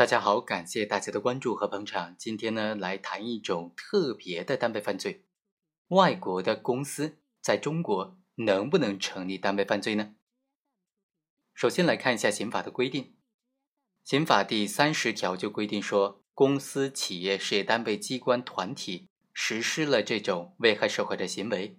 大家好，感谢大家的关注和捧场。今天呢，来谈一种特别的单位犯罪：外国的公司在中国能不能成立单位犯罪呢？首先来看一下刑法的规定。刑法第三十条就规定说，公司、企业、事业单位、机关、团体实施了这种危害社会的行为，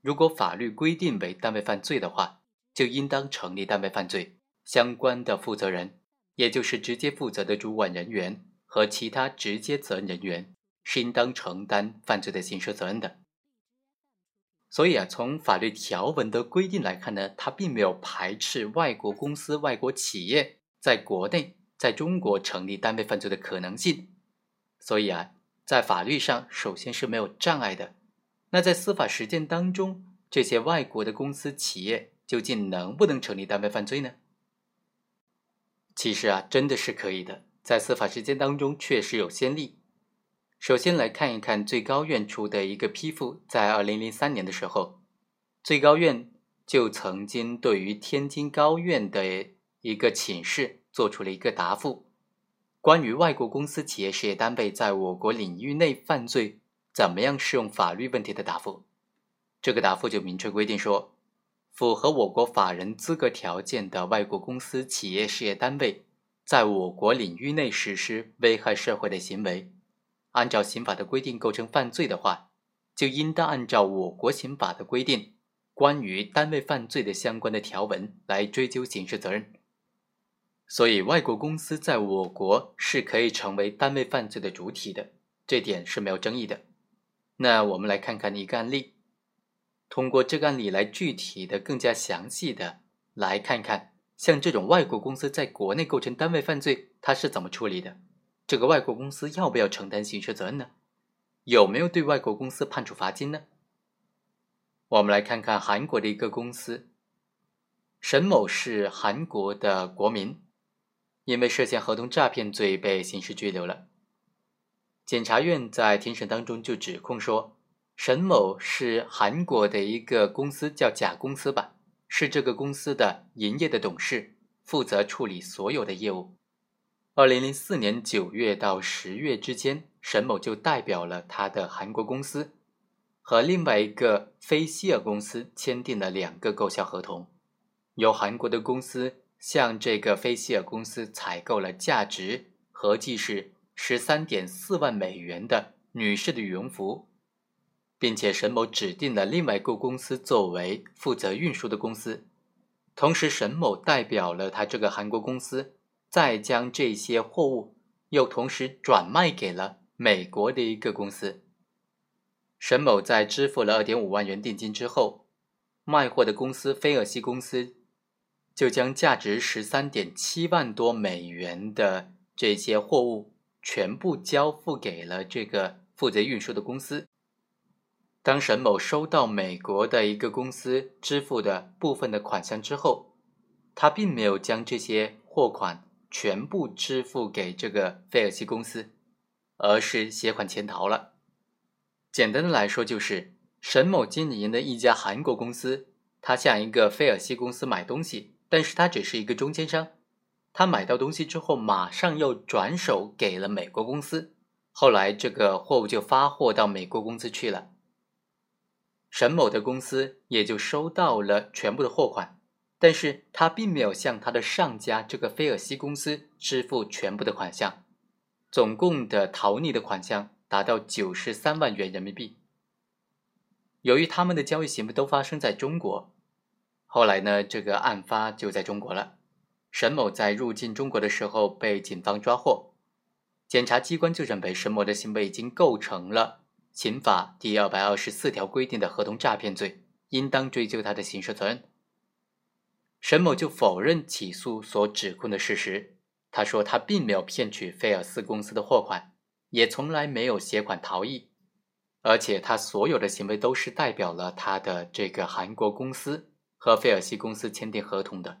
如果法律规定为单位犯罪的话，就应当成立单位犯罪，相关的负责人。也就是直接负责的主管人员和其他直接责任人员是应当承担犯罪的刑事责任的。所以啊，从法律条文的规定来看呢，它并没有排斥外国公司、外国企业在国内在中国成立单位犯罪的可能性。所以啊，在法律上首先是没有障碍的。那在司法实践当中，这些外国的公司、企业究竟能不能成立单位犯罪呢？其实啊，真的是可以的，在司法实践当中确实有先例。首先来看一看最高院出的一个批复，在二零零三年的时候，最高院就曾经对于天津高院的一个请示做出了一个答复，关于外国公司、企业、事业单位在我国领域内犯罪怎么样适用法律问题的答复。这个答复就明确规定说。符合我国法人资格条件的外国公司、企业、事业单位，在我国领域内实施危害社会的行为，按照刑法的规定构成犯罪的话，就应当按照我国刑法的规定，关于单位犯罪的相关的条文来追究刑事责任。所以，外国公司在我国是可以成为单位犯罪的主体的，这点是没有争议的。那我们来看看一个案例。通过这个案例来具体的、更加详细的来看看，像这种外国公司在国内构成单位犯罪，它是怎么处理的？这个外国公司要不要承担刑事责任呢？有没有对外国公司判处罚金呢？我们来看看韩国的一个公司，沈某是韩国的国民，因为涉嫌合同诈骗罪被刑事拘留了。检察院在庭审当中就指控说。沈某是韩国的一个公司，叫甲公司吧，是这个公司的营业的董事，负责处理所有的业务。二零零四年九月到十月之间，沈某就代表了他的韩国公司，和另外一个非希尔公司签订了两个购销合同，由韩国的公司向这个非希尔公司采购了价值合计是十三点四万美元的女士的羽绒服。并且沈某指定了另外一个公司作为负责运输的公司，同时沈某代表了他这个韩国公司，再将这些货物又同时转卖给了美国的一个公司。沈某在支付了二点五万元定金之后，卖货的公司菲尔西公司就将价值十三点七万多美元的这些货物全部交付给了这个负责运输的公司。当沈某收到美国的一个公司支付的部分的款项之后，他并没有将这些货款全部支付给这个菲尔西公司，而是携款潜逃了。简单的来说，就是沈某经营的一家韩国公司，他向一个菲尔西公司买东西，但是他只是一个中间商，他买到东西之后，马上又转手给了美国公司，后来这个货物就发货到美国公司去了。沈某的公司也就收到了全部的货款，但是他并没有向他的上家这个菲尔西公司支付全部的款项，总共的逃匿的款项达到九十三万元人民币。由于他们的交易行为都发生在中国，后来呢，这个案发就在中国了。沈某在入境中国的时候被警方抓获，检察机关就认为沈某的行为已经构成了。刑法第二百二十四条规定的合同诈骗罪，应当追究他的刑事责任。沈某就否认起诉所指控的事实，他说他并没有骗取菲尔斯公司的货款，也从来没有携款逃逸，而且他所有的行为都是代表了他的这个韩国公司和菲尔西公司签订合同的，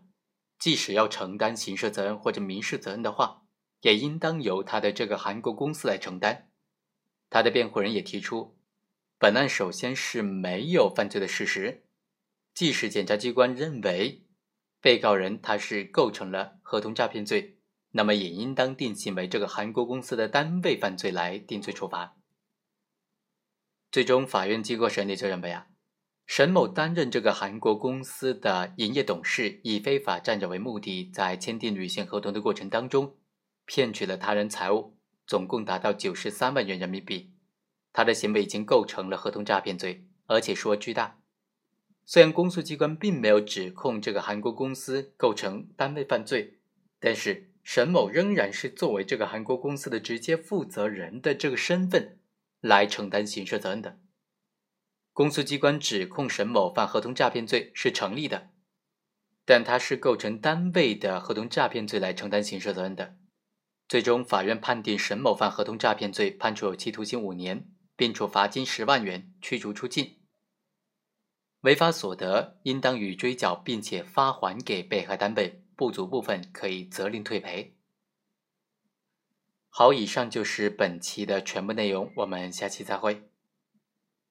即使要承担刑事责任或者民事责任的话，也应当由他的这个韩国公司来承担。他的辩护人也提出，本案首先是没有犯罪的事实，即使检察机关认为被告人他是构成了合同诈骗罪，那么也应当定性为这个韩国公司的单位犯罪来定罪处罚。最终，法院经过审理就认为啊，沈某担任这个韩国公司的营业董事，以非法占有为目的，在签订履行合同的过程当中，骗取了他人财物，总共达到九十三万元人民币。他的行为已经构成了合同诈骗罪，而且数额巨大。虽然公诉机关并没有指控这个韩国公司构成单位犯罪，但是沈某仍然是作为这个韩国公司的直接负责人的这个身份来承担刑事责任的。公诉机关指控沈某犯合同诈骗罪是成立的，但他是构成单位的合同诈骗罪来承担刑事责任的。最终，法院判定沈某犯合同诈骗罪，判处有期徒刑五年。并处罚金十万元，驱逐出境。违法所得应当予追缴，并且发还给被害单位，不足部分可以责令退赔。好，以上就是本期的全部内容，我们下期再会。